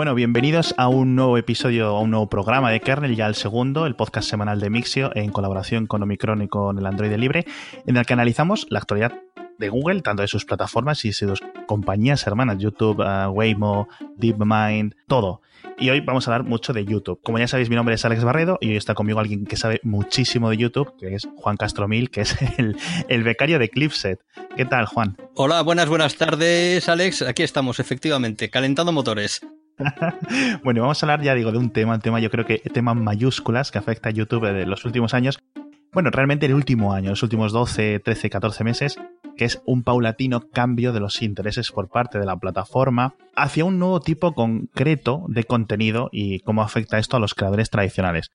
Bueno, bienvenidos a un nuevo episodio, a un nuevo programa de Kernel, ya el segundo, el podcast semanal de Mixio, en colaboración con Omicron y con el Android Libre, en el que analizamos la actualidad de Google, tanto de sus plataformas y de sus compañías hermanas, YouTube, uh, Waymo, DeepMind, todo. Y hoy vamos a hablar mucho de YouTube. Como ya sabéis, mi nombre es Alex Barredo y hoy está conmigo alguien que sabe muchísimo de YouTube, que es Juan Castromil, que es el, el becario de Clipset. ¿Qué tal, Juan? Hola, buenas, buenas tardes, Alex. Aquí estamos, efectivamente, calentando motores. bueno, vamos a hablar, ya digo, de un tema, un tema, yo creo que tema mayúsculas que afecta a YouTube de los últimos años. Bueno, realmente el último año, los últimos 12, 13, 14 meses, que es un paulatino cambio de los intereses por parte de la plataforma hacia un nuevo tipo concreto de contenido y cómo afecta esto a los creadores tradicionales.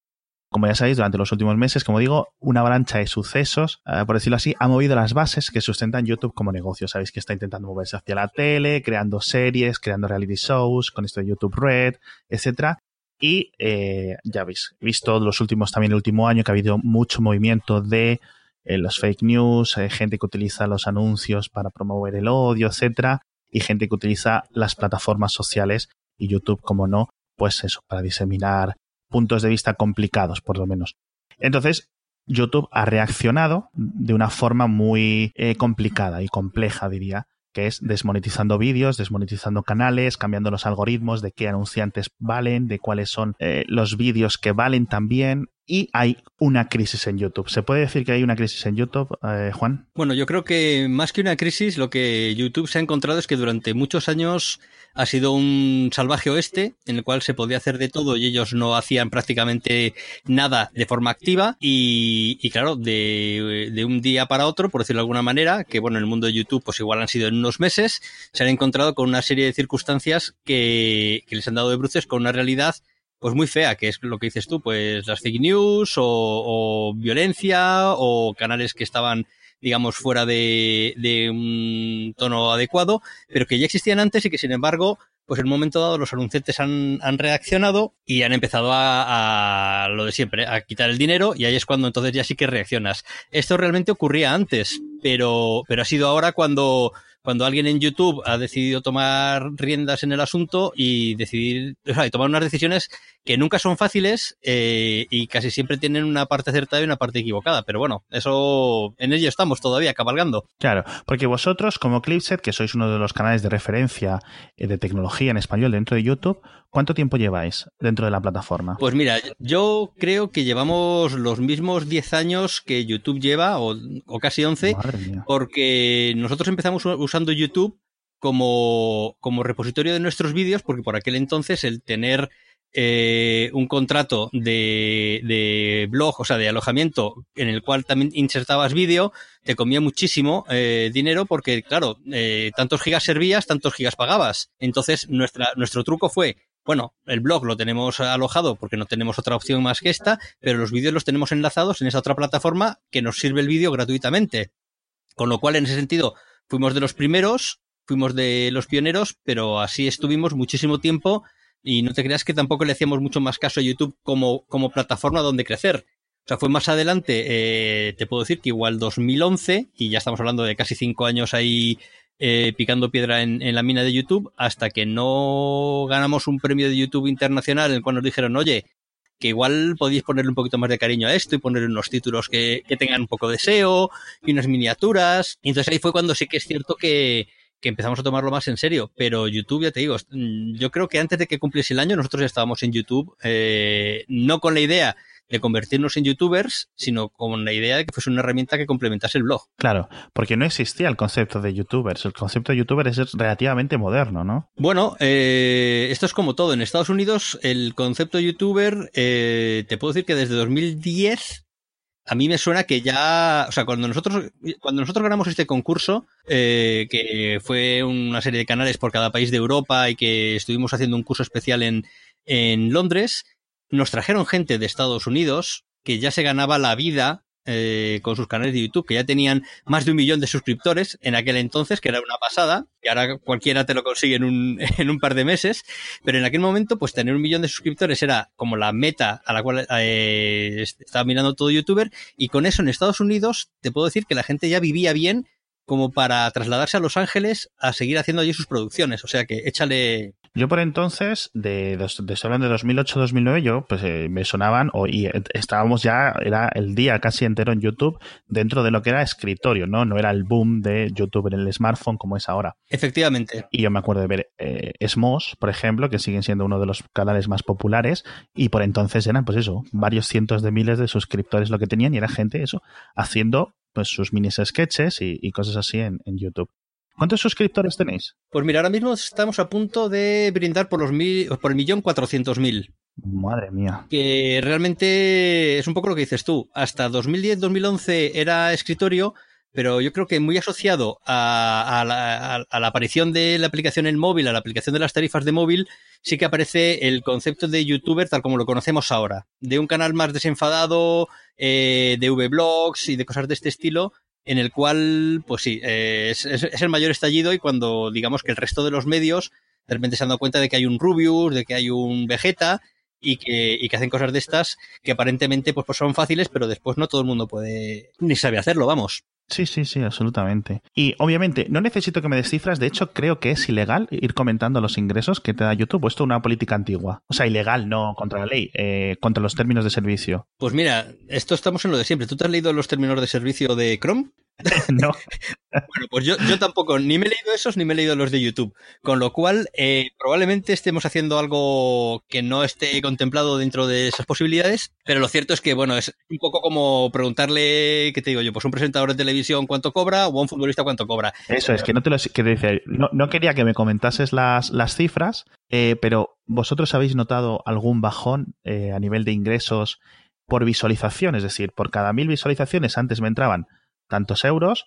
Como ya sabéis, durante los últimos meses, como digo, una avalancha de sucesos, eh, por decirlo así, ha movido las bases que sustentan YouTube como negocio. Sabéis que está intentando moverse hacia la tele, creando series, creando reality shows, con esto de YouTube Red, etc. Y eh, ya habéis visto los últimos, también el último año, que ha habido mucho movimiento de eh, los fake news, gente que utiliza los anuncios para promover el odio, etc. Y gente que utiliza las plataformas sociales y YouTube, como no, pues eso, para diseminar puntos de vista complicados, por lo menos. Entonces, YouTube ha reaccionado de una forma muy eh, complicada y compleja, diría, que es desmonetizando vídeos, desmonetizando canales, cambiando los algoritmos de qué anunciantes valen, de cuáles son eh, los vídeos que valen también, y hay una crisis en YouTube. ¿Se puede decir que hay una crisis en YouTube, eh, Juan? Bueno, yo creo que más que una crisis, lo que YouTube se ha encontrado es que durante muchos años ha sido un salvaje oeste en el cual se podía hacer de todo y ellos no hacían prácticamente nada de forma activa y, y claro, de, de, un día para otro, por decirlo de alguna manera, que bueno, en el mundo de YouTube pues igual han sido en unos meses, se han encontrado con una serie de circunstancias que, que les han dado de bruces con una realidad pues muy fea, que es lo que dices tú, pues las fake news o, o violencia o canales que estaban digamos, fuera de, de, un tono adecuado, pero que ya existían antes y que, sin embargo, pues en un momento dado los anunciantes han, han reaccionado y han empezado a, a, lo de siempre, a quitar el dinero y ahí es cuando entonces ya sí que reaccionas. Esto realmente ocurría antes, pero, pero ha sido ahora cuando cuando alguien en YouTube ha decidido tomar riendas en el asunto y decidir, o sea, y tomar unas decisiones que nunca son fáciles eh, y casi siempre tienen una parte acertada y una parte equivocada. Pero bueno, eso en ello estamos todavía cabalgando. Claro, porque vosotros como Clipset, que sois uno de los canales de referencia eh, de tecnología en español dentro de YouTube, ¿cuánto tiempo lleváis dentro de la plataforma? Pues mira, yo creo que llevamos los mismos 10 años que YouTube lleva, o, o casi 11, porque nosotros empezamos usando YouTube como, como repositorio de nuestros vídeos, porque por aquel entonces el tener eh, un contrato de, de, blog, o sea, de alojamiento, en el cual también insertabas vídeo, te comía muchísimo eh, dinero porque, claro, eh, tantos gigas servías, tantos gigas pagabas. Entonces, nuestra, nuestro truco fue, bueno, el blog lo tenemos alojado porque no tenemos otra opción más que esta, pero los vídeos los tenemos enlazados en esa otra plataforma que nos sirve el vídeo gratuitamente. Con lo cual, en ese sentido, fuimos de los primeros, fuimos de los pioneros, pero así estuvimos muchísimo tiempo y no te creas que tampoco le hacíamos mucho más caso a YouTube como, como plataforma donde crecer. O sea, fue más adelante, eh, te puedo decir que igual 2011, y ya estamos hablando de casi cinco años ahí eh, picando piedra en, en, la mina de YouTube, hasta que no ganamos un premio de YouTube internacional en el cual nos dijeron, oye, que igual podéis ponerle un poquito más de cariño a esto y ponerle unos títulos que, tengan un poco de SEO y unas miniaturas. Y entonces ahí fue cuando sí que es cierto que, que empezamos a tomarlo más en serio. Pero YouTube, ya te digo, yo creo que antes de que cumpliese el año, nosotros ya estábamos en YouTube, eh, no con la idea de convertirnos en youtubers, sino con la idea de que fuese una herramienta que complementase el blog. Claro, porque no existía el concepto de youtubers. El concepto de youtuber es relativamente moderno, ¿no? Bueno, eh, esto es como todo. En Estados Unidos, el concepto de youtuber, eh, te puedo decir que desde 2010 a mí me suena que ya, o sea, cuando nosotros, cuando nosotros ganamos este concurso, eh, que fue una serie de canales por cada país de Europa y que estuvimos haciendo un curso especial en, en Londres, nos trajeron gente de Estados Unidos que ya se ganaba la vida eh, con sus canales de YouTube, que ya tenían más de un millón de suscriptores en aquel entonces, que era una pasada, y ahora cualquiera te lo consigue en un, en un par de meses, pero en aquel momento, pues tener un millón de suscriptores era como la meta a la cual eh, estaba mirando todo youtuber, y con eso en Estados Unidos te puedo decir que la gente ya vivía bien como para trasladarse a Los Ángeles a seguir haciendo allí sus producciones. O sea que échale. Yo por entonces, de, de, de hablando de 2008-2009, yo pues eh, me sonaban, o, y estábamos ya, era el día casi entero en YouTube dentro de lo que era escritorio, ¿no? No era el boom de YouTube en el smartphone como es ahora. Efectivamente. Y yo me acuerdo de ver eh, Smos, por ejemplo, que siguen siendo uno de los canales más populares, y por entonces eran, pues eso, varios cientos de miles de suscriptores lo que tenían, y era gente, eso, haciendo pues sus mini sketches y, y cosas así en, en YouTube. ¿Cuántos suscriptores tenéis? Pues mira, ahora mismo estamos a punto de brindar por los mil, por el millón cuatrocientos mil. Madre mía. Que realmente es un poco lo que dices tú. Hasta 2010-2011 era escritorio, pero yo creo que muy asociado a, a, la, a, la, aparición de la aplicación en móvil, a la aplicación de las tarifas de móvil, sí que aparece el concepto de youtuber tal como lo conocemos ahora. De un canal más desenfadado, eh, de V-blogs y de cosas de este estilo, en el cual, pues sí, eh, es, el mayor estallido y cuando digamos que el resto de los medios de repente se han dado cuenta de que hay un Rubius, de que hay un Vegeta y que, y que hacen cosas de estas que aparentemente pues, pues son fáciles, pero después no todo el mundo puede ni sabe hacerlo, vamos. Sí, sí, sí, absolutamente. Y obviamente, no necesito que me des cifras, de hecho creo que es ilegal ir comentando los ingresos que te da YouTube, esto es una política antigua. O sea, ilegal, no contra la ley, eh, contra los términos de servicio. Pues mira, esto estamos en lo de siempre. ¿Tú te has leído los términos de servicio de Chrome? no. bueno, pues yo, yo tampoco, ni me he leído esos ni me he leído los de YouTube. Con lo cual, eh, probablemente estemos haciendo algo que no esté contemplado dentro de esas posibilidades. Pero lo cierto es que, bueno, es un poco como preguntarle, ¿qué te digo yo? Pues un presentador de televisión cuánto cobra o un futbolista cuánto cobra. Eso es, que no te lo que decir, no, no, quería que me comentases las, las cifras, eh, pero ¿vosotros habéis notado algún bajón eh, a nivel de ingresos por visualización? Es decir, por cada mil visualizaciones antes me entraban tantos euros,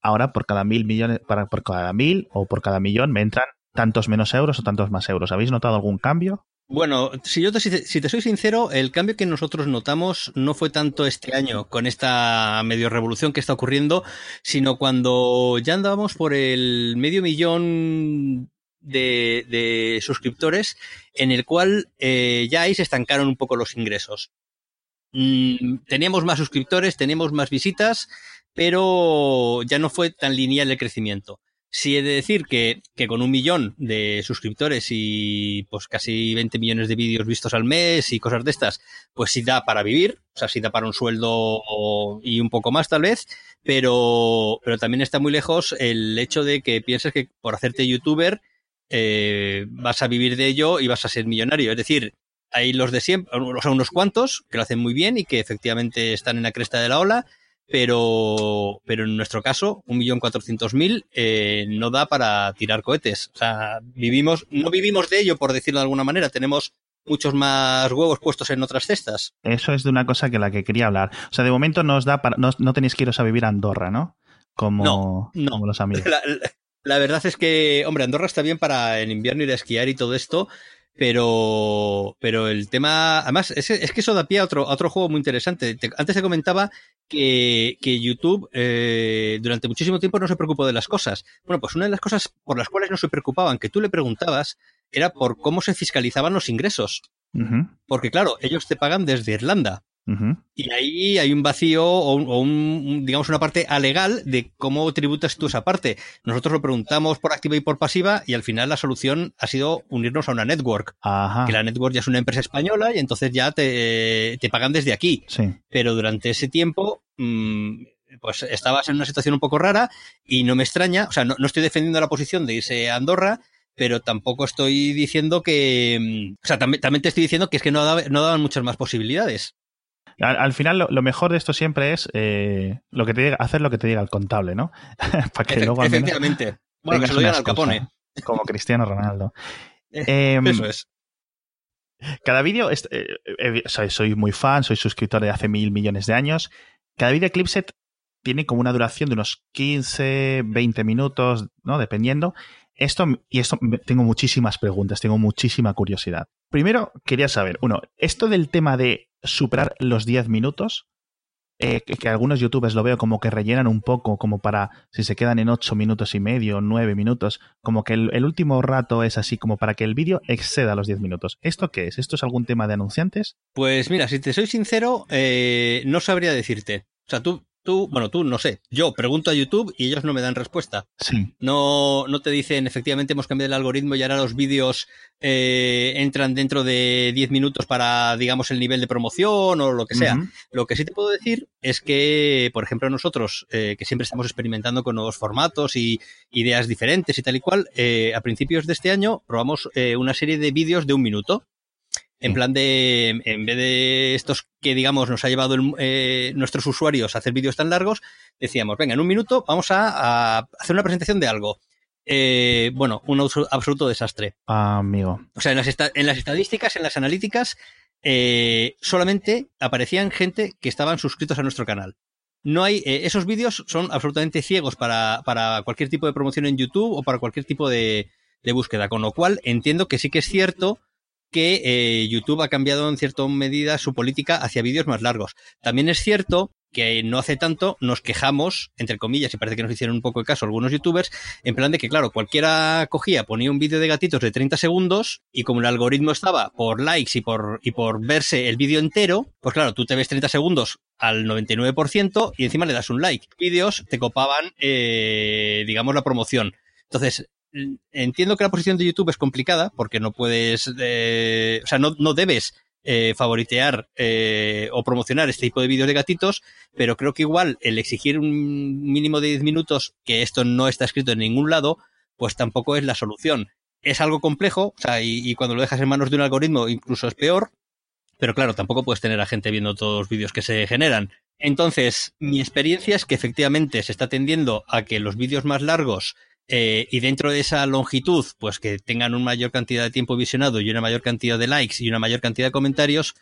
ahora por cada mil millones, para, por cada mil o por cada millón me entran tantos menos euros o tantos más euros. ¿Habéis notado algún cambio? Bueno, si yo te, si te soy sincero, el cambio que nosotros notamos no fue tanto este año con esta medio revolución que está ocurriendo, sino cuando ya andábamos por el medio millón de, suscriptores, en el cual eh, ya ahí se estancaron un poco los ingresos. Mm, teníamos más suscriptores, teníamos más visitas, pero ya no fue tan lineal el crecimiento. Sí he de decir que, que, con un millón de suscriptores y pues casi 20 millones de vídeos vistos al mes y cosas de estas, pues sí da para vivir, o sea, sí da para un sueldo y un poco más tal vez, pero, pero también está muy lejos el hecho de que pienses que por hacerte youtuber eh, vas a vivir de ello y vas a ser millonario. Es decir, hay los de siempre, o sea, unos cuantos que lo hacen muy bien y que efectivamente están en la cresta de la ola pero, pero en nuestro caso, un millón cuatrocientos mil eh, no da para tirar cohetes. O sea, vivimos, no vivimos de ello, por decirlo de alguna manera. Tenemos muchos más huevos puestos en otras cestas. Eso es de una cosa que la que quería hablar. O sea, de momento no os da para, no, no tenéis que iros a vivir a Andorra, ¿no? Como, no, no. como los amigos. La, la, la, verdad es que, hombre, Andorra está bien para en invierno ir a esquiar y todo esto, pero, pero el tema, además, es, es que eso da pie a otro, a otro juego muy interesante. Te, antes te comentaba que, que YouTube eh, durante muchísimo tiempo no se preocupó de las cosas. Bueno, pues una de las cosas por las cuales no se preocupaban, que tú le preguntabas, era por cómo se fiscalizaban los ingresos. Uh -huh. Porque claro, ellos te pagan desde Irlanda. Uh -huh. Y ahí hay un vacío o, un, o un, digamos, una parte alegal de cómo tributas tú esa parte. Nosotros lo preguntamos por activa y por pasiva y al final la solución ha sido unirnos a una network. Ajá. Que la network ya es una empresa española y entonces ya te, te pagan desde aquí. Sí. Pero durante ese tiempo, mmm, pues estabas en una situación un poco rara y no me extraña, o sea, no, no estoy defendiendo la posición de irse a Andorra, pero tampoco estoy diciendo que, o sea, también, también te estoy diciendo que es que no, no daban muchas más posibilidades. Al, al, final, lo, lo, mejor de esto siempre es eh, lo que te diga, hacer lo que te diga el contable, ¿no? Para que Efe, luego al menos Efectivamente. Bueno, que se lo digan al Capone. Como Cristiano Ronaldo. eh, Eso es. Cada vídeo, eh, soy, soy, muy fan, soy suscriptor de hace mil millones de años. Cada vídeo Clipset tiene como una duración de unos 15, 20 minutos, ¿no? Dependiendo. Esto, y esto, tengo muchísimas preguntas, tengo muchísima curiosidad. Primero, quería saber, uno, esto del tema de superar los 10 minutos, eh, que, algunos youtubers lo veo como que rellenan un poco, como para, si se quedan en 8 minutos y medio, 9 minutos, como que el, el último rato es así, como para que el vídeo exceda los 10 minutos. ¿Esto qué es? ¿Esto es algún tema de anunciantes? Pues mira, si te soy sincero, eh, no sabría decirte. O sea, tú tú, bueno, tú no sé, yo pregunto a YouTube y ellos no me dan respuesta. Sí. No, no te dicen, efectivamente, hemos cambiado el algoritmo y ahora los vídeos eh, entran dentro de 10 minutos para, digamos, el nivel de promoción o lo que sea. Lo que sí te puedo decir es que, por ejemplo, nosotros, eh, que siempre estamos experimentando con nuevos formatos y ideas diferentes y tal y cual, eh, a principios de este año probamos una serie de vídeos de un minuto. En plan de, en vez de estos que, digamos, nos ha llevado eh, nuestros usuarios a hacer vídeos tan largos, decíamos, venga, en un minuto vamos a, hacer una presentación de algo. Eh, bueno, un absoluto desastre. Amigo. O sea, en las, en las estadísticas, en las analíticas, eh, solamente aparecían gente que estaban suscritos a nuestro canal. No hay, esos vídeos son absolutamente ciegos para, para, cualquier tipo de promoción en YouTube o para cualquier tipo de, de búsqueda. Con lo cual, entiendo que sí que es cierto que eh, YouTube ha cambiado en cierta medida su política hacia vídeos más largos. También es cierto que no hace tanto nos quejamos, entre comillas, y parece que nos hicieron un poco de caso algunos youtubers, en plan de que, claro, cualquiera cogía, ponía un vídeo de gatitos de 30 segundos y como el algoritmo estaba por likes y por, y por verse el vídeo entero, pues claro, tú te ves 30 segundos al 99% y encima le das un like. Vídeos te copaban, eh, digamos, la promoción. Entonces, entiendo que la posición de YouTube es complicada porque no puedes, eh, o sea, no, no debes eh, favoritear eh, o promocionar este tipo de vídeos de gatitos, pero creo que igual el exigir un mínimo de 10 minutos, que esto no está escrito en ningún lado, pues tampoco es la solución. Es algo complejo, o sea, y, y cuando lo dejas en manos de un algoritmo incluso es peor, pero claro, tampoco puedes tener a gente viendo todos los vídeos que se generan. Entonces, mi experiencia es que efectivamente se está tendiendo a que los vídeos más largos eh, y dentro de esa longitud, pues que tengan una mayor cantidad de tiempo visionado y una mayor cantidad de likes y una mayor cantidad de comentarios,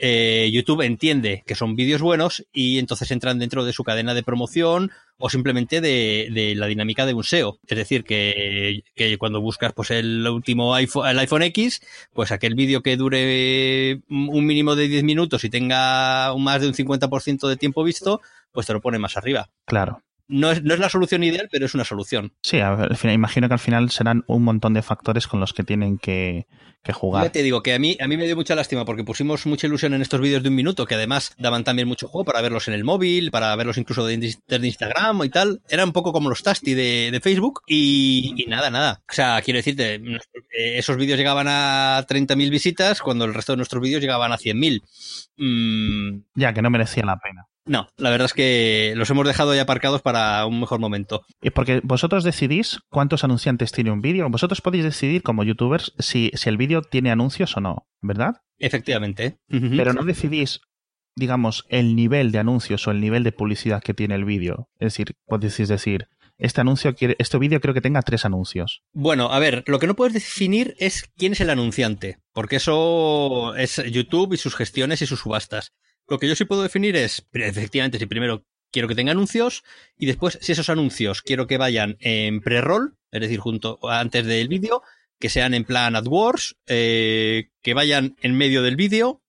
eh, YouTube entiende que son vídeos buenos y entonces entran dentro de su cadena de promoción o simplemente de, la dinámica de un SEO. Es decir, que, cuando buscas pues el último iPhone, el iPhone X, pues aquel vídeo que dure un mínimo de 10 minutos y tenga más de un 50% de tiempo visto, pues te lo pone más arriba. Claro no es, no es la solución ideal, pero es una solución. Sí, al final, imagino que al final serán un montón de factores con los que tienen que, jugar. Ya te digo que a mí, a mí me dio mucha lástima porque pusimos mucha ilusión en estos vídeos de un minuto que además daban también mucho juego para verlos en el móvil, para verlos incluso de, Instagram y tal. Era un poco como los Tasty de, Facebook y, nada, nada. O sea, quiero decirte, eh, esos vídeos llegaban a 30.000 visitas cuando el resto de nuestros vídeos llegaban a 100.000. Mm. Ya, que no merecía la pena. No, la verdad es que los hemos dejado ya aparcados para un mejor momento. Y porque vosotros decidís cuántos anunciantes tiene un vídeo. Vosotros podéis decidir como youtubers si, si el vídeo tiene anuncios o no, ¿verdad? Efectivamente. Pero no decidís, digamos, el nivel de anuncios o el nivel de publicidad que tiene el vídeo. Es decir, podéis decir, este anuncio quiere, este vídeo creo que tenga tres anuncios. Bueno, a ver, lo que no puedes definir es quién es el anunciante, porque eso es YouTube y sus gestiones y sus subastas. Lo que yo sí puedo definir es, efectivamente, si primero quiero que tenga anuncios y después si esos anuncios quiero que vayan en pre-roll, es decir, junto antes del vídeo, que sean en plan AdWords, eh, que vayan en medio del vídeo,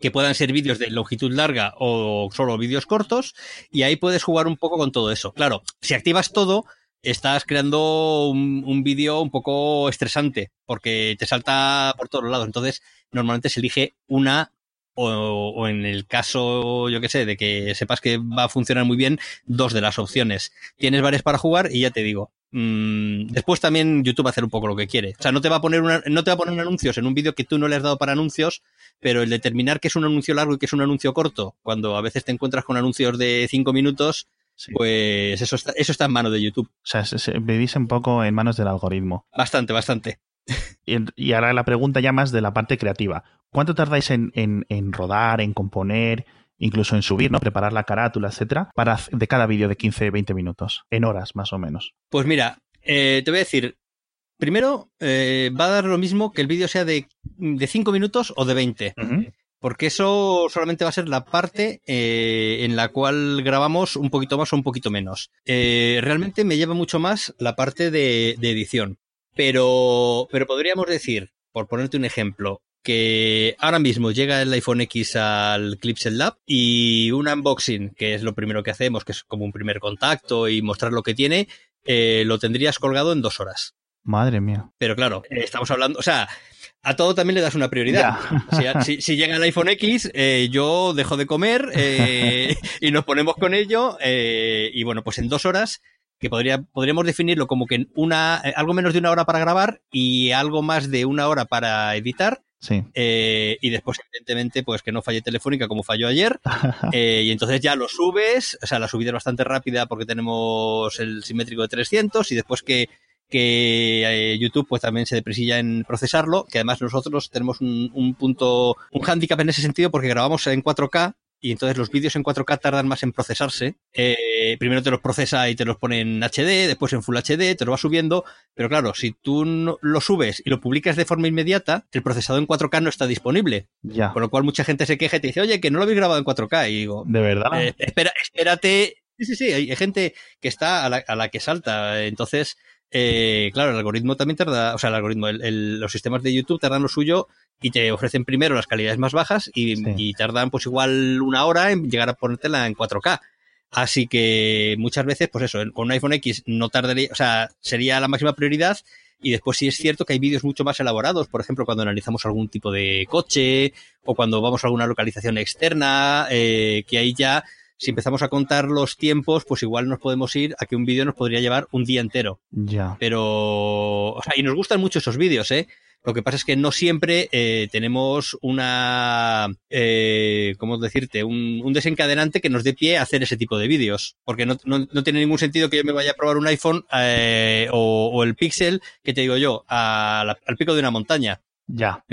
que puedan ser vídeos de longitud larga o solo vídeos cortos, y ahí puedes jugar un poco con todo eso. Claro, si activas todo, estás creando un, un vídeo un poco estresante, porque te salta por todos lados. Entonces, normalmente se elige una o, en el caso, yo que sé, de que sepas que va a funcionar muy bien, dos de las opciones. Tienes varias para jugar y ya te digo. Mmm, después también YouTube va a hacer un poco lo que quiere. O sea, no te va a poner una, no te va a poner anuncios en un vídeo que tú no le has dado para anuncios, pero el determinar que es un anuncio largo y que es un anuncio corto, cuando a veces te encuentras con anuncios de cinco minutos, Pues eso está, eso está en manos de YouTube. O sea, vivís un poco en manos del algoritmo. Bastante, bastante. Y, ahora la pregunta ya más de la parte creativa. ¿Cuánto tardáis en, en, rodar, en componer, incluso en subir, ¿no? Preparar la carátula, etcétera, para de cada vídeo de 15, 20 minutos, en horas más o menos. Pues mira, eh, te voy a decir, primero eh, va a dar lo mismo que el vídeo sea de, de 5 minutos o de 20. Porque eso solamente va a ser la parte eh, en la cual grabamos un poquito más o un poquito menos. realmente me lleva mucho más la parte de, de edición. Pero, pero podríamos decir, por ponerte un ejemplo, que ahora mismo llega el iPhone X al Clipsel Lab y un unboxing, que es lo primero que hacemos, que es como un primer contacto y mostrar lo que tiene, eh, lo tendrías colgado en dos horas. Madre mía. Pero claro, estamos hablando, o sea, a todo también le das una prioridad. Si, llega el iPhone X, eh, yo dejo de comer eh, y nos ponemos con ello. Eh, y bueno, pues en dos horas, que podría, podríamos definirlo como que una, algo menos de una hora para grabar y algo más de una hora para editar. Sí. y después, evidentemente, pues que no falle telefónica como falló ayer. y entonces ya lo subes, o sea, la subida es bastante rápida porque tenemos el simétrico de 300 y después que que eh, YouTube pues también se depresilla en procesarlo, que además nosotros tenemos un, punto, un hándicap en ese sentido porque grabamos en 4K y entonces los vídeos en 4K tardan más en procesarse. Eh, primero te los procesa y te los pone en HD, después en Full HD, te lo va subiendo, pero claro, si tú lo subes y lo publicas de forma inmediata, el procesado en 4K no está disponible. Ya. Con lo cual mucha gente se queja y te dice, oye, que no lo habéis grabado en 4K. Y digo, ¿de verdad? Eh, espera, espérate. Sí, sí, sí, hay gente que está a la, a la que salta. Entonces, eh, claro, el algoritmo también tarda, o sea, el algoritmo, los sistemas de YouTube tardan lo suyo y te ofrecen primero las calidades más bajas y, tardan pues igual una hora en llegar a ponértela en 4K. Así que muchas veces, pues eso, con un iPhone X no tardaría, o sea, sería la máxima prioridad. Y después sí es cierto que hay vídeos mucho más elaborados, por ejemplo, cuando analizamos algún tipo de coche o cuando vamos a alguna localización externa, eh, que ahí ya si empezamos a contar los tiempos, pues igual nos podemos ir a que un vídeo nos podría llevar un día entero. Ya. Pero, o sea, y nos gustan mucho esos vídeos, ¿eh? Lo que pasa es que no siempre eh, tenemos una, eh, ¿cómo decirte? Un, desencadenante que nos dé pie a hacer ese tipo de vídeos. Porque no, tiene ningún sentido que yo me vaya a probar un iPhone eh, o, el Pixel, que te digo yo, al pico de una montaña. Ya.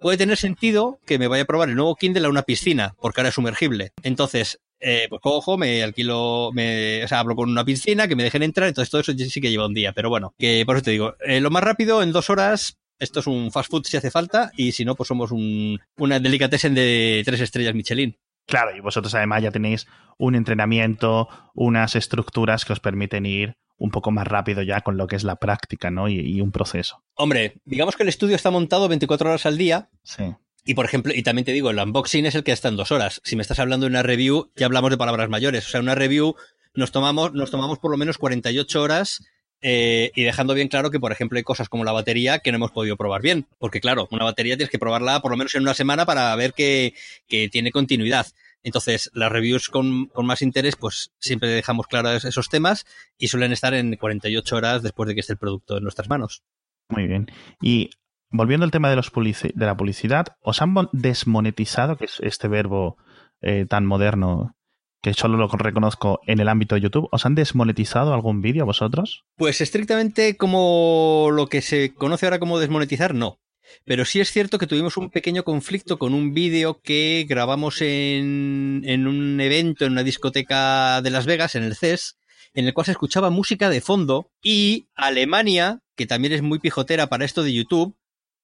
puede tener sentido que me vaya a probar el nuevo Kindle a una piscina, porque ahora es sumergible. Entonces, eh, pues cojo, me alquilo, me, o sea, hablo con una piscina, que me dejen entrar, entonces todo eso sí que lleva un día, pero bueno, que por eso te digo, eh, lo más rápido, en dos horas, esto es un fast food si hace falta, y si no, pues somos un, una delicatessen de tres estrellas Michelin. Claro, y vosotros además ya tenéis un entrenamiento, unas estructuras que os permiten ir un poco más rápido ya con lo que es la práctica, ¿no? Y, y, un proceso. Hombre, digamos que el estudio está montado 24 horas al día. Sí. Y por ejemplo, y también te digo, el unboxing es el que está en dos horas. Si me estás hablando de una review, ya hablamos de palabras mayores. O sea, una review nos tomamos, nos tomamos por lo menos 48 horas eh, y dejando bien claro que, por ejemplo, hay cosas como la batería que no hemos podido probar bien. Porque, claro, una batería tienes que probarla por lo menos en una semana para ver que, que tiene continuidad. Entonces, las reviews con, con, más interés, pues siempre dejamos claros esos temas y suelen estar en 48 horas después de que esté el producto en nuestras manos. Muy bien. Y volviendo al tema de, los de la publicidad, ¿os han desmonetizado, que es este verbo eh, tan moderno que solo lo reconozco en el ámbito de YouTube, ¿os han desmonetizado algún vídeo vosotros? Pues estrictamente como lo que se conoce ahora como desmonetizar, no. Pero sí es cierto que tuvimos un pequeño conflicto con un vídeo que grabamos en, un evento en una discoteca de Las Vegas, en el CES, en el cual se escuchaba música de fondo y Alemania, que también es muy pijotera para esto de YouTube,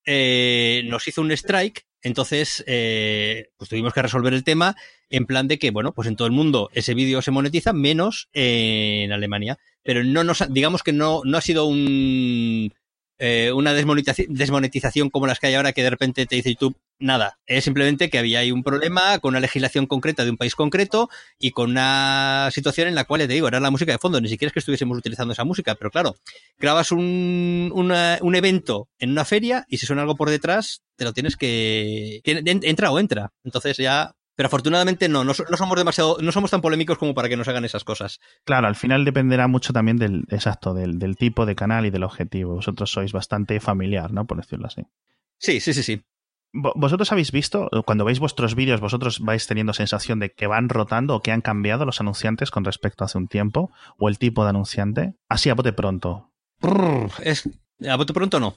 eh, nos hizo un strike, entonces eh, pues tuvimos que resolver el tema en plan de que, bueno, pues en todo el mundo ese vídeo se monetiza, menos en Alemania. Pero no nos, digamos que no, no ha sido un, eh, una desmonetización como las que hay ahora que de repente te dice YouTube nada. Es simplemente que había ahí un problema con una legislación concreta de un país concreto y con una situación en la cual, te digo, era la música de fondo. Ni siquiera es que estuviésemos utilizando esa música, pero claro, grabas un, un evento en una feria y si suena algo por detrás, te lo tienes que... Entra o entra. Entonces ya pero afortunadamente no, no, somos demasiado, no somos tan polémicos como para que nos hagan esas cosas. Claro, al final dependerá mucho también del, exacto, del, del tipo de canal y del objetivo. Vosotros sois bastante familiar, ¿no? Por decirlo así. Sí, sí, sí, sí. ¿Vosotros habéis visto, cuando veis vuestros vídeos, vosotros vais teniendo sensación de que van rotando o que han cambiado los anunciantes con respecto a hace un tiempo? ¿O el tipo de anunciante? Así a bote pronto. A bote pronto no.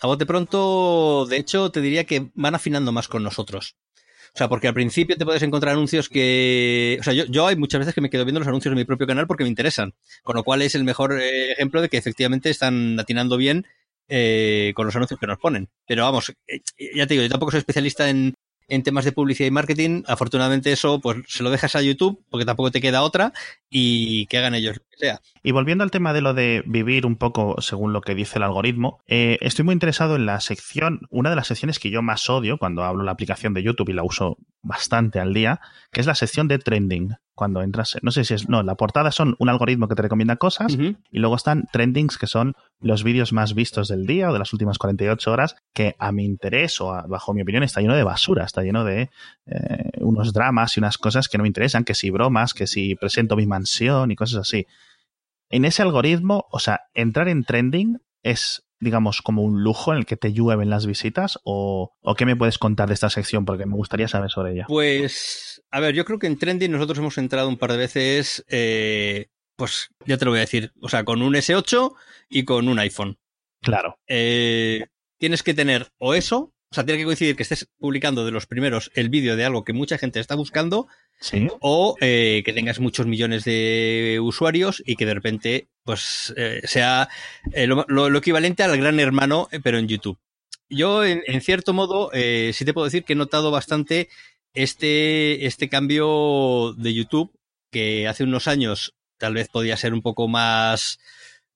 A bote pronto, de hecho, te diría que van afinando más con nosotros. O sea, porque al principio te puedes encontrar anuncios que. O sea, yo, yo hay muchas veces que me quedo viendo los anuncios de mi propio canal porque me interesan. Con lo cual es el mejor eh, ejemplo de que efectivamente están atinando bien eh, con los anuncios que nos ponen. Pero vamos, eh, ya te digo, yo tampoco soy especialista en, en temas de publicidad y marketing. Afortunadamente eso, pues se lo dejas a YouTube porque tampoco te queda otra y que hagan ellos sea. Y volviendo al tema de lo de vivir un poco según lo que dice el algoritmo, eh, estoy muy interesado en la sección, una de las secciones que yo más odio cuando hablo la aplicación de YouTube y la uso bastante al día, que es la sección de trending. Cuando entras, no sé si es, no, la portada son un algoritmo que te recomienda cosas y luego están trendings que son los vídeos más vistos del día o de las últimas 48 horas, que a mi interés o bajo mi opinión está lleno de basura, está lleno de eh, unos dramas y unas cosas que no me interesan, que si bromas, que si presento mi mansión y cosas así. En ese algoritmo, o sea, entrar en trending es digamos, como un lujo en el que te llueven las visitas? O, qué me puedes contar de esta sección? Porque me gustaría saber sobre ella. Pues, a ver, yo creo que en Trending nosotros hemos entrado un par de veces, eh, pues ya te lo voy a decir, o sea, con un S8 y con un iPhone. Claro. Eh, tienes que tener o eso, o sea, tiene que coincidir que estés publicando de los primeros el vídeo de algo que mucha gente está buscando o eh, que tengas muchos millones de usuarios y que de repente pues eh, sea eh, lo, equivalente al gran hermano, pero en YouTube. Yo, en, cierto modo, sí te puedo decir que he notado bastante este, este cambio de YouTube, que hace unos años tal vez podía ser un poco más,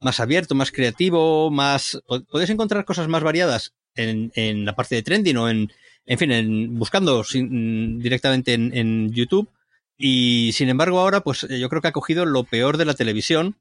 más abierto, más creativo, más. Puedes encontrar cosas más variadas en, en la parte de trending o en, en fin, en, buscando directamente en, en, YouTube. Y sin embargo, ahora, pues yo creo que ha cogido lo peor de la televisión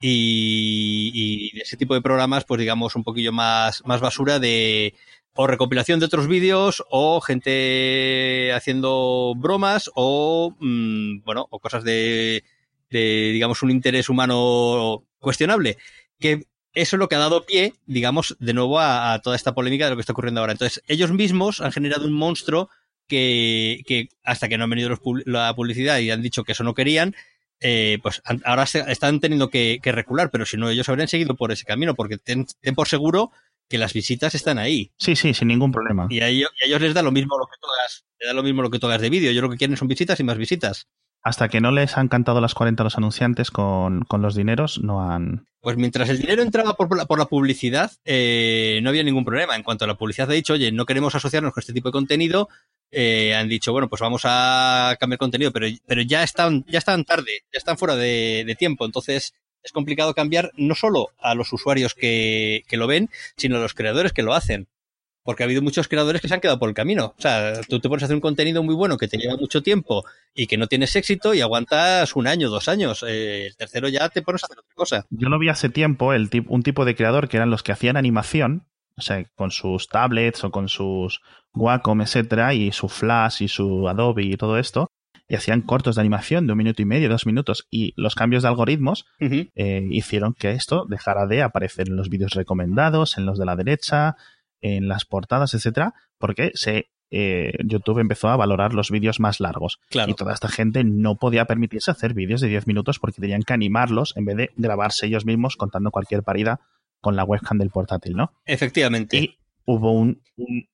y, y ese tipo de programas, pues digamos, un poquillo más, más basura de o recopilación de otros vídeos o gente haciendo bromas o, mm, bueno, o cosas de, de, digamos, un interés humano cuestionable. Que eso es lo que ha dado pie, digamos, de nuevo a, toda esta polémica de lo que está ocurriendo ahora. Entonces, ellos mismos han generado un monstruo que, que hasta que no han venido la publicidad y han dicho que eso no querían, eh, pues ahora están teniendo que, recular, pero si no, ellos habrían seguido por ese camino, porque ten, por seguro que las visitas están ahí. Sí, sí, sin ningún problema. Y a ellos, les da lo mismo lo que todas, les da lo mismo lo que todas de vídeo. Yo lo que quieren son visitas y más visitas hasta que no les han cantado las 40 a los anunciantes con, los dineros, no han... Pues mientras el dinero entraba por, la, por la publicidad, eh, no había ningún problema. En cuanto a la publicidad ha dicho, oye, no queremos asociarnos con este tipo de contenido, eh, han dicho, bueno, pues vamos a cambiar contenido, pero, pero ya están, ya están tarde, ya están fuera de, tiempo. Entonces, es complicado cambiar no solo a los usuarios que, que lo ven, sino a los creadores que lo hacen porque ha habido muchos creadores que se han quedado por el camino. O sea, tú te pones a hacer un contenido muy bueno que te lleva mucho tiempo y que no tienes éxito y aguantas un año, dos años. Eh, el tercero ya te pones a hacer otra cosa. Yo lo vi hace tiempo, el un tipo de creador que eran los que hacían animación, o sea, con sus tablets o con sus Wacom, etcétera, y su Flash y su Adobe y todo esto, y hacían cortos de animación de un minuto y medio, dos minutos, y los cambios de algoritmos eh, hicieron que esto dejara de aparecer en los vídeos recomendados, en los de la derecha, en las portadas, etcétera, porque se eh, YouTube empezó a valorar los vídeos más largos. Y toda esta gente no podía permitirse hacer vídeos de 10 minutos porque tenían que animarlos en vez de grabarse ellos mismos contando cualquier parida con la webcam del portátil, ¿no? Efectivamente. Y hubo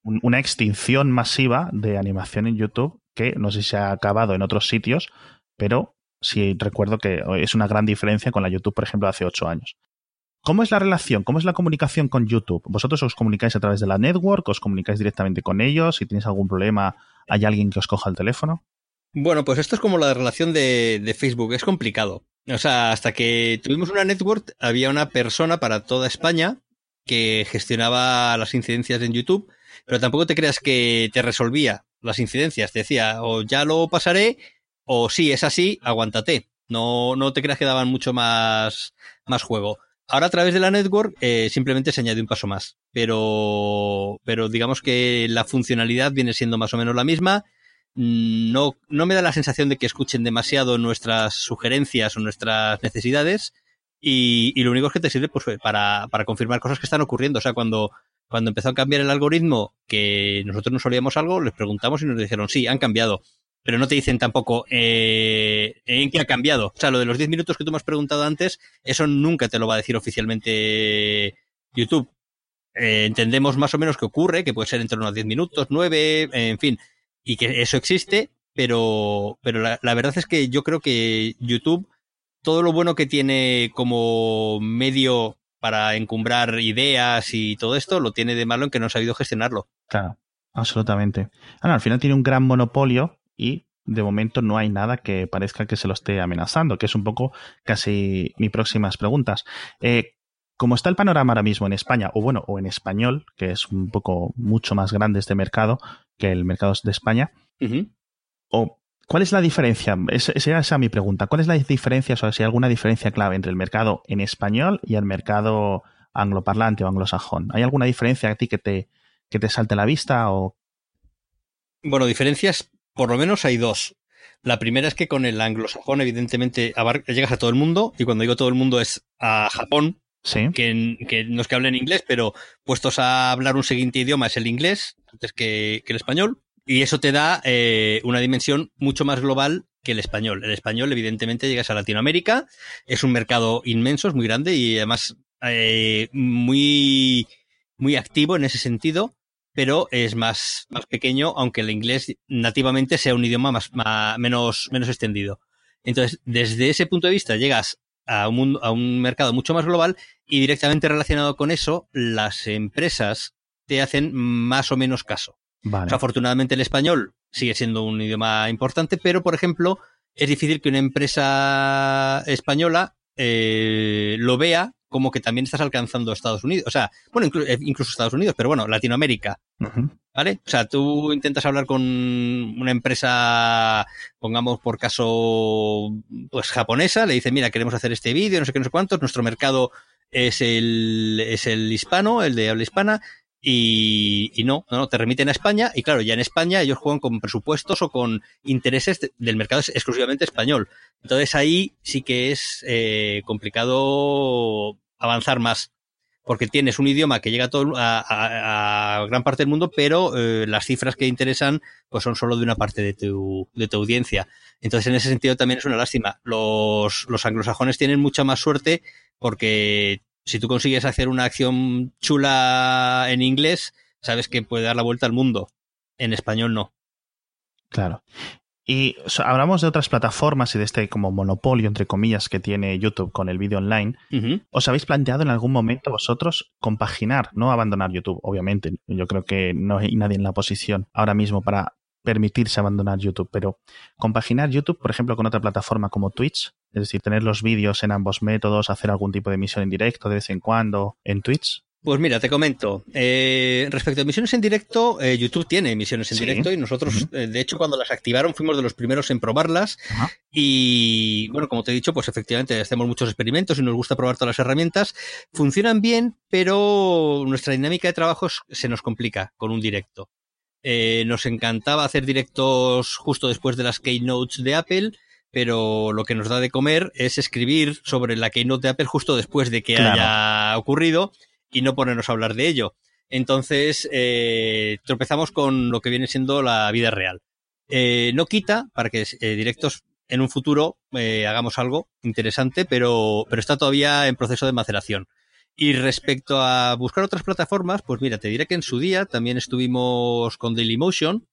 una extinción masiva de animación en YouTube que no sé si se ha acabado en otros sitios, pero sí recuerdo que es una gran diferencia con la YouTube, por ejemplo, hace 8 años. ¿Cómo es la relación? ¿Cómo es la comunicación con YouTube? ¿Vosotros os comunicáis a través de la network? ¿Os comunicáis directamente con ellos? Si tenéis algún problema, ¿hay alguien que os coja el teléfono? Bueno, pues esto es como la relación de, Facebook, es complicado. O sea, hasta que tuvimos una network, había una persona para toda España que gestionaba las incidencias en YouTube, pero tampoco te creas que te resolvía las incidencias. Te decía, o ya lo pasaré, o si es así, aguántate. No, no te creas que daban mucho más, más juego. Ahora a través de la network eh, simplemente se añade un paso más, pero, pero digamos que la funcionalidad viene siendo más o menos la misma. No, no me da la sensación de que escuchen demasiado nuestras sugerencias o nuestras necesidades y, y lo único es que te sirve pues, para, para confirmar cosas que están ocurriendo. O sea, cuando, cuando empezó a cambiar el algoritmo, que nosotros no solíamos algo, les preguntamos y nos dijeron, sí, han cambiado pero no te dicen tampoco eh, en qué ha cambiado. O sea, lo de los 10 minutos que tú me has preguntado antes, eso nunca te lo va a decir oficialmente YouTube. Eh, entendemos más o menos qué ocurre, que puede ser entre unos 10 minutos, 9, en fin, y que eso existe, pero, pero la, la verdad es que yo creo que YouTube, todo lo bueno que tiene como medio para encumbrar ideas y todo esto, lo tiene de malo en que no ha sabido gestionarlo. Claro, absolutamente. al final tiene un gran monopolio y de momento no hay nada que parezca que se lo esté amenazando, que es un poco casi mis próximas preguntas. Eh, como está el panorama ahora mismo en España, o bueno, o en español, que es un poco mucho más grande este mercado que el mercado de España, o ¿Cuál es la diferencia? esa es mi pregunta. ¿Cuál es la diferencia, o si hay alguna diferencia clave entre el mercado en español y el mercado angloparlante o anglosajón? ¿Hay alguna diferencia a ti que te, que te salte a la vista? O... Bueno, diferencias, por lo menos hay dos. La primera es que con el anglosajón, evidentemente, llegas a todo el mundo, y cuando digo todo el mundo es a Japón, ¿Sí? que, que no es que hablen inglés, pero puestos a hablar un siguiente idioma es el inglés, antes que, que el español. Y eso te da eh, una dimensión mucho más global que el español. El español, evidentemente, llegas a Latinoamérica, es un mercado inmenso, es muy grande y además eh, muy, muy activo en ese sentido, pero es más, más pequeño, aunque el inglés nativamente sea un idioma más, menos, menos extendido. Entonces, desde ese punto de vista, llegas a un, mundo, a un mercado mucho más global y directamente relacionado con eso, las empresas te hacen más o menos caso afortunadamente el español sigue siendo un idioma importante, pero por ejemplo, es difícil que una empresa española eh, lo vea como que también estás alcanzando Estados Unidos. O sea, bueno, eh, incluso Estados Unidos, pero bueno, Latinoamérica. ¿Vale? O sea, tú intentas hablar con una empresa, pongamos por caso, pues japonesa, le dices, mira, queremos hacer este vídeo, no sé qué, no sé cuántos, nuestro mercado es el, es el hispano, el de habla hispana, y, y no, no, te remiten a España y claro, ya en España ellos juegan con presupuestos o con intereses del mercado exclusivamente español. Entonces ahí sí que es eh, complicado avanzar más porque tienes un idioma que llega a, todo, a, a, gran parte del mundo, pero eh, las cifras que interesan pues son solo de una parte de tu, de tu audiencia. Entonces, en ese sentido también es una lástima. Los, los anglosajones tienen mucha más suerte porque si tú consigues hacer una acción chula en inglés, sabes que puede dar la vuelta al mundo. En español no. Claro. Y hablamos de otras plataformas y de este como monopolio, entre comillas, que tiene YouTube con el vídeo online. ¿Os habéis planteado en algún momento vosotros compaginar, no abandonar YouTube? Obviamente, yo creo que no hay nadie en la posición ahora mismo para permitirse abandonar YouTube, pero compaginar YouTube, por ejemplo, con otra plataforma como Twitch, es decir, tener los vídeos en ambos métodos, hacer algún tipo de emisión en directo de vez en cuando en Twitch. Pues mira, te comento. Eh, respecto a emisiones en directo, eh, YouTube tiene emisiones en directo y nosotros, eh, de hecho, cuando las activaron fuimos de los primeros en probarlas. Y bueno, como te he dicho, pues efectivamente hacemos muchos experimentos y nos gusta probar todas las herramientas. Funcionan bien, pero nuestra dinámica de trabajo se nos complica con un directo. Nos encantaba hacer directos justo después de las keynotes de Apple, pero lo que nos da de comer es escribir sobre la keynote de Apple justo después de que haya ocurrido y no ponernos a hablar de ello. Entonces, eh, tropezamos con lo que viene siendo la vida real. Eh, no quita para que directos en un futuro hagamos algo interesante, pero, pero está todavía en proceso de maceración. Y respecto a buscar otras plataformas, pues mira, te diré que en su día también estuvimos con Dailymotion,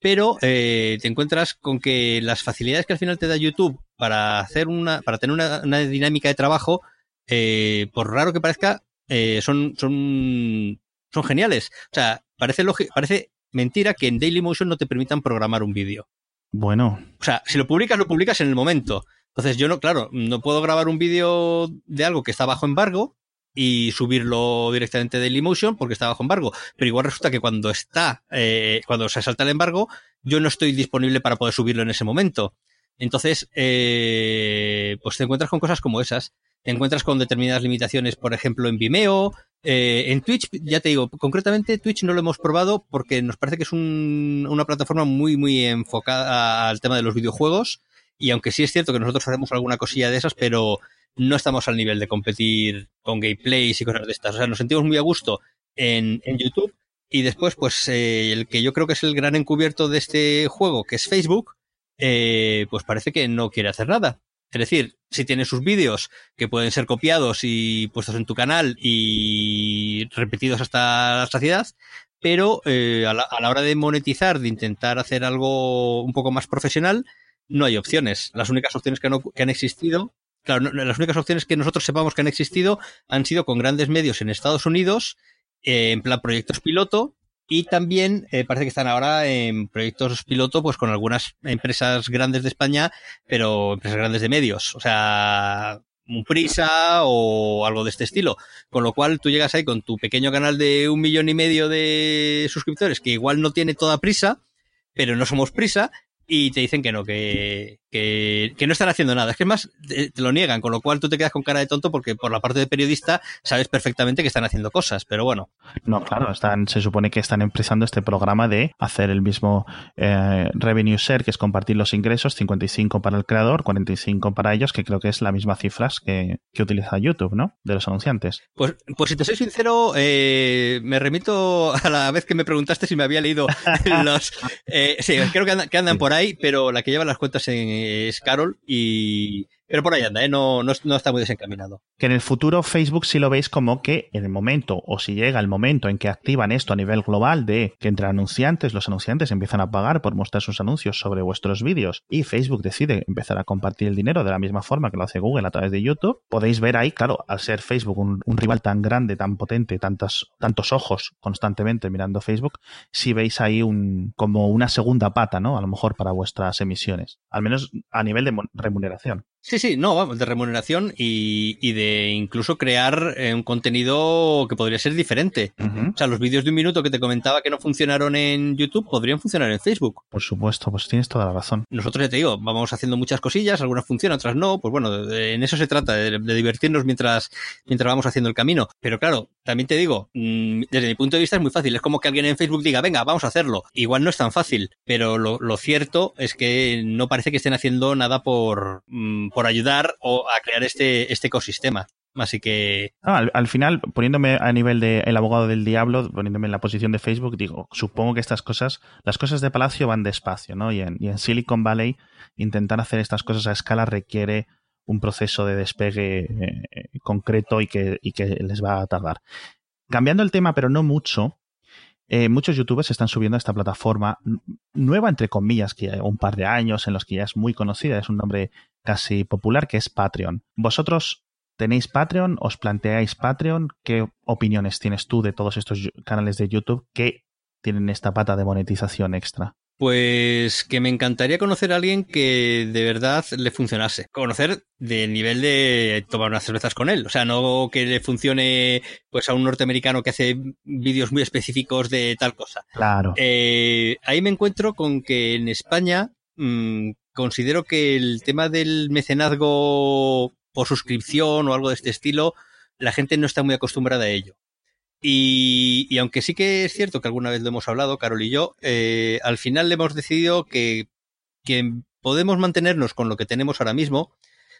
pero eh, te encuentras con que las facilidades que al final te da YouTube para hacer una, para tener una, dinámica de trabajo, eh, por raro que parezca, eh, son, son, son geniales. O sea, parece parece mentira que en Dailymotion no te permitan programar un vídeo. Bueno. O sea, si lo publicas, lo publicas en el momento. Entonces yo no, claro, no puedo grabar un vídeo de algo que está bajo embargo, y subirlo directamente de Dailymotion porque está bajo embargo. Pero igual resulta que cuando está, eh, cuando se salta el embargo, yo no estoy disponible para poder subirlo en ese momento. Entonces, eh, pues te encuentras con cosas como esas. Te encuentras con determinadas limitaciones, por ejemplo, en Vimeo. Eh, en Twitch, ya te digo, concretamente Twitch no lo hemos probado porque nos parece que es un, una plataforma muy, muy enfocada al tema de los videojuegos. Y aunque sí es cierto que nosotros hacemos alguna cosilla de esas, pero no estamos al nivel de competir con gameplays y cosas de estas. O sea, nos sentimos muy a gusto en, YouTube. Y después, pues, eh, el que yo creo que es el gran encubierto de este juego, que es Facebook, eh, pues parece que no quiere hacer nada. Es decir, si tiene sus vídeos que pueden ser copiados y puestos en tu canal y repetidos hasta la saciedad, pero eh, a, la, a, la, hora de monetizar, de intentar hacer algo un poco más profesional, no hay opciones. Las únicas opciones que, no, han existido Claro, las únicas opciones que nosotros sepamos que han existido han sido con grandes medios en Estados Unidos, eh, en plan proyectos piloto, y también eh, parece que están ahora en proyectos piloto pues con algunas empresas grandes de España, pero empresas grandes de medios, o sea, un prisa o algo de este estilo. Con lo cual tú llegas ahí con tu pequeño canal de un millón y medio de suscriptores que igual no tiene toda prisa, pero no somos prisa y te dicen que no, que, que, no están haciendo nada. Es que más, te, lo niegan, con lo cual tú te quedas con cara de tonto porque por la parte de periodista sabes perfectamente que están haciendo cosas, pero bueno. No, claro, están, se supone que están empezando este programa de hacer el mismo eh, revenue share, que es compartir los ingresos, 55 para el creador, 45 para ellos, que creo que es la misma cifras que, que utiliza YouTube, ¿no? De los anunciantes. Pues, pues si te soy sincero, eh, me remito a la vez que me preguntaste si me había leído los... Eh, sí, creo que que andan por ahí pero la que lleva las cuentas es Carol y pero por ahí anda, ¿eh? no, está muy desencaminado. Que en el futuro Facebook si lo veis como que en el momento, o si llega el momento en que activan esto a nivel global de que entre anunciantes, los anunciantes empiezan a pagar por mostrar sus anuncios sobre vuestros vídeos y Facebook decide empezar a compartir el dinero de la misma forma que lo hace Google a través de YouTube, podéis ver ahí, claro, al ser Facebook un, rival tan grande, tan potente, tantos, tantos ojos constantemente mirando Facebook, si veis ahí un, como una segunda pata, ¿no? A lo mejor para vuestras emisiones, al menos a nivel de remuneración. Sí, sí, no, vamos, de remuneración y, y de incluso crear eh, un contenido que podría ser diferente. O sea, los vídeos de un minuto que te comentaba que no funcionaron en YouTube podrían funcionar en Facebook. Por supuesto, pues tienes toda la razón. Nosotros ya te digo, vamos haciendo muchas cosillas, algunas funcionan, otras no. Pues bueno, en eso se trata, de, divertirnos mientras, mientras vamos haciendo el camino. Pero claro, también te digo, mm, desde mi punto de vista es muy fácil. Es como que alguien en Facebook diga, venga, vamos a hacerlo. Igual no es tan fácil, pero lo, cierto es que no parece que estén haciendo nada por mm, por ayudar o a crear este, este ecosistema. Así que. Ah, al, final, poniéndome a nivel de el abogado del diablo, poniéndome en la posición de Facebook, digo, supongo que estas cosas, las cosas de Palacio van despacio, ¿no? Y en Silicon Valley, intentar hacer estas cosas a escala requiere un proceso de despegue eh, concreto y que, y que les va a tardar. Cambiando el tema, pero no mucho, eh, muchos youtubers están subiendo a esta plataforma nueva, entre comillas, que un par de años en los que ya es muy conocida, es un nombre casi popular, que es Patreon. ¿Vosotros tenéis Patreon? ¿Os planteáis Patreon? ¿Qué opiniones tienes tú de todos estos canales de YouTube que tienen esta pata de monetización extra? Pues que me encantaría conocer a alguien que de verdad le funcionase. Conocer de nivel de tomar unas cervezas con él. O sea, no que le funcione pues a un norteamericano que hace vídeos muy específicos de tal cosa. Claro. Eh, ahí me encuentro con que en España mmm, considero que el tema del mecenazgo por suscripción o algo de este estilo, la gente no está muy acostumbrada a ello. Y, aunque sí que es cierto que alguna vez lo hemos hablado, Carol y yo, eh, al final le hemos decidido que, que, podemos mantenernos con lo que tenemos ahora mismo.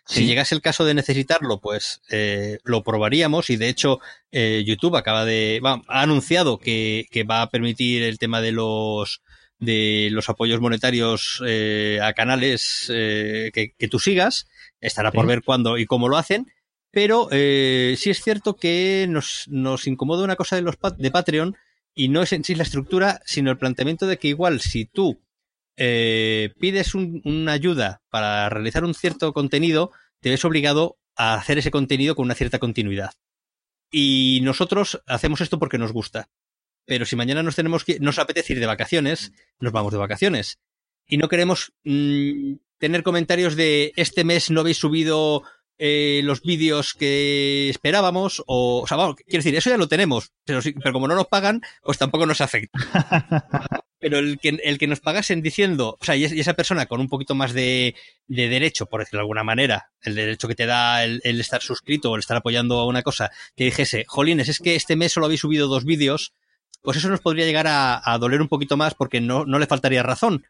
Si llegase el caso de necesitarlo, pues eh, lo probaríamos y de hecho eh, YouTube acaba de ha anunciado que, que, va a permitir el tema de los de los apoyos monetarios a canales que, que, tú sigas. Estará por ver cuándo y cómo lo hacen pero eh, sí es cierto que nos, nos incomoda una cosa de, los, de Patreon y no es en sí la estructura, sino el planteamiento de que igual si tú eh, pides una ayuda para realizar un cierto contenido, te ves obligado a hacer ese contenido con una cierta continuidad. Y nosotros hacemos esto porque nos gusta. Pero si mañana nos tenemos que, nos apetece ir de vacaciones, nos vamos de vacaciones. Y no queremos mm, tener comentarios de este mes no habéis subido eh, los vídeos que esperábamos, o, o sea, vamos, quiero decir, eso ya lo tenemos, pero, pero como no nos pagan, pues tampoco nos afecta. pero el que, el que nos pagasen diciendo, o sea, y, esa persona con un poquito más de, de, derecho, por decirlo de alguna manera, el derecho que te da el, el, estar suscrito o el estar apoyando a una cosa, que dijese, jolines, es que este mes solo habéis subido dos vídeos, pues eso nos podría llegar a, a doler un poquito más porque no, no le faltaría razón.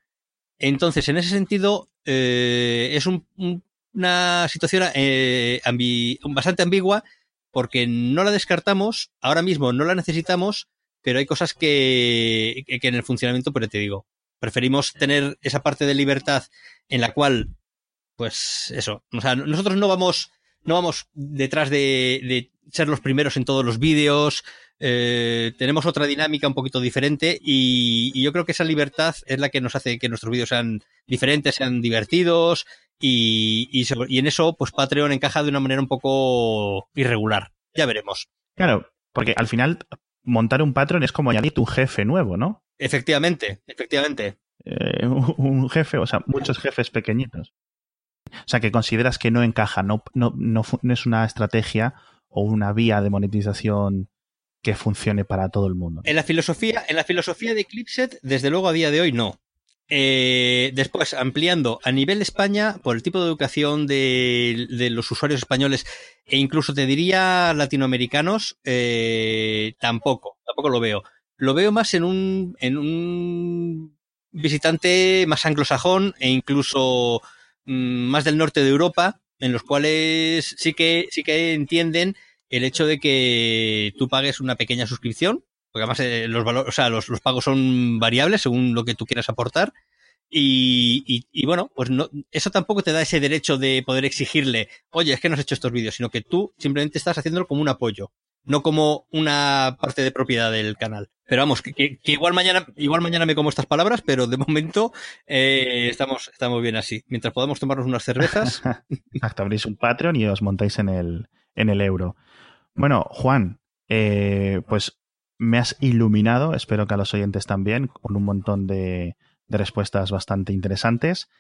Entonces, en ese sentido, eh, es un, un, una situación eh, bastante ambigua porque no la descartamos, ahora mismo no la necesitamos, pero hay cosas que, que, en el funcionamiento, pero te digo, preferimos tener esa parte de libertad en la cual, pues eso, o sea, nosotros no vamos, no vamos detrás de, de ser los primeros en todos los vídeos, eh, tenemos otra dinámica un poquito diferente y, y, yo creo que esa libertad es la que nos hace que nuestros vídeos sean diferentes, sean divertidos y, y, y, en eso pues Patreon encaja de una manera un poco irregular. Ya veremos. Claro, porque al final montar un Patreon es como añadir un jefe nuevo, ¿no? Efectivamente, efectivamente. Eh, un jefe, o sea, muchos jefes pequeñitos. O sea, que consideras que no encaja, no, no, no, es una estrategia o una vía de monetización que funcione para todo el mundo. En la filosofía, en la filosofía de Clipset, desde luego a día de hoy no. Eh, después, ampliando a nivel España, por el tipo de educación de, los usuarios españoles e incluso te diría latinoamericanos, eh, tampoco, tampoco lo veo. Lo veo más en un, en un visitante más anglosajón e incluso mm, más del norte de Europa, en los cuales sí que, sí que entienden el hecho de que tú pagues una pequeña suscripción porque además eh, los, valores, o sea, los, los, pagos son variables según lo que tú quieras aportar. Y, y, y, bueno, pues no, eso tampoco te da ese derecho de poder exigirle, oye, es que no has hecho estos vídeos, sino que tú simplemente estás haciéndolo como un apoyo, no como una parte de propiedad del canal. Pero vamos, que, que, igual mañana, igual mañana me como estas palabras, pero de momento eh, estamos, estamos bien así. Mientras podamos tomarnos unas cervezas. Exacto, abrís un Patreon y os montáis en el, en el euro. Bueno, Juan, eh, pues me has iluminado, espero que a los oyentes también, con un montón de, de respuestas bastante interesantes.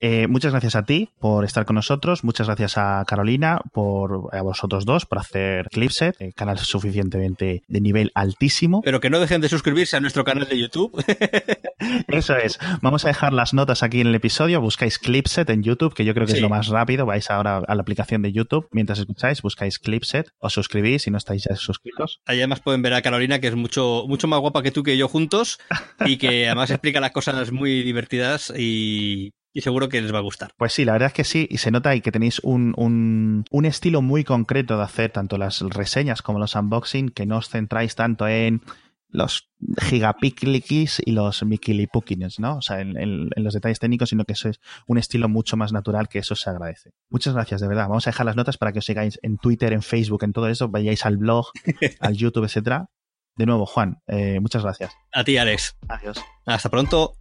Eh, muchas gracias a ti por estar con nosotros, muchas gracias a Carolina, por a vosotros dos por hacer Clipset, el canal suficientemente de nivel altísimo. Pero que no dejen de suscribirse a nuestro canal de YouTube. Eso es. Vamos a dejar las notas aquí en el episodio. Buscáis Clipset en YouTube, que yo creo que es lo más rápido. Vais ahora a la aplicación de YouTube. Mientras escucháis, buscáis Clipset, os suscribís si no estáis ya suscritos. Ahí además pueden ver a Carolina, que es mucho, mucho más guapa que tú que yo juntos y que además explica las cosas muy divertidas y y seguro que les va a gustar. Pues sí, la verdad es que sí, y se nota ahí que tenéis un, un, estilo muy concreto de hacer tanto las reseñas como los unboxing, que no os centráis tanto en los gigapiclikis y los mikilipukines, ¿no? O sea, en, los detalles técnicos, sino que eso es un estilo mucho más natural que eso se agradece. Muchas gracias, de verdad. Vamos a dejar las notas para que os sigáis en Twitter, en Facebook, en todo eso, vayáis al blog, al YouTube, etcétera. De nuevo, Juan, eh, muchas gracias. A ti, Alex. Adiós. Hasta pronto.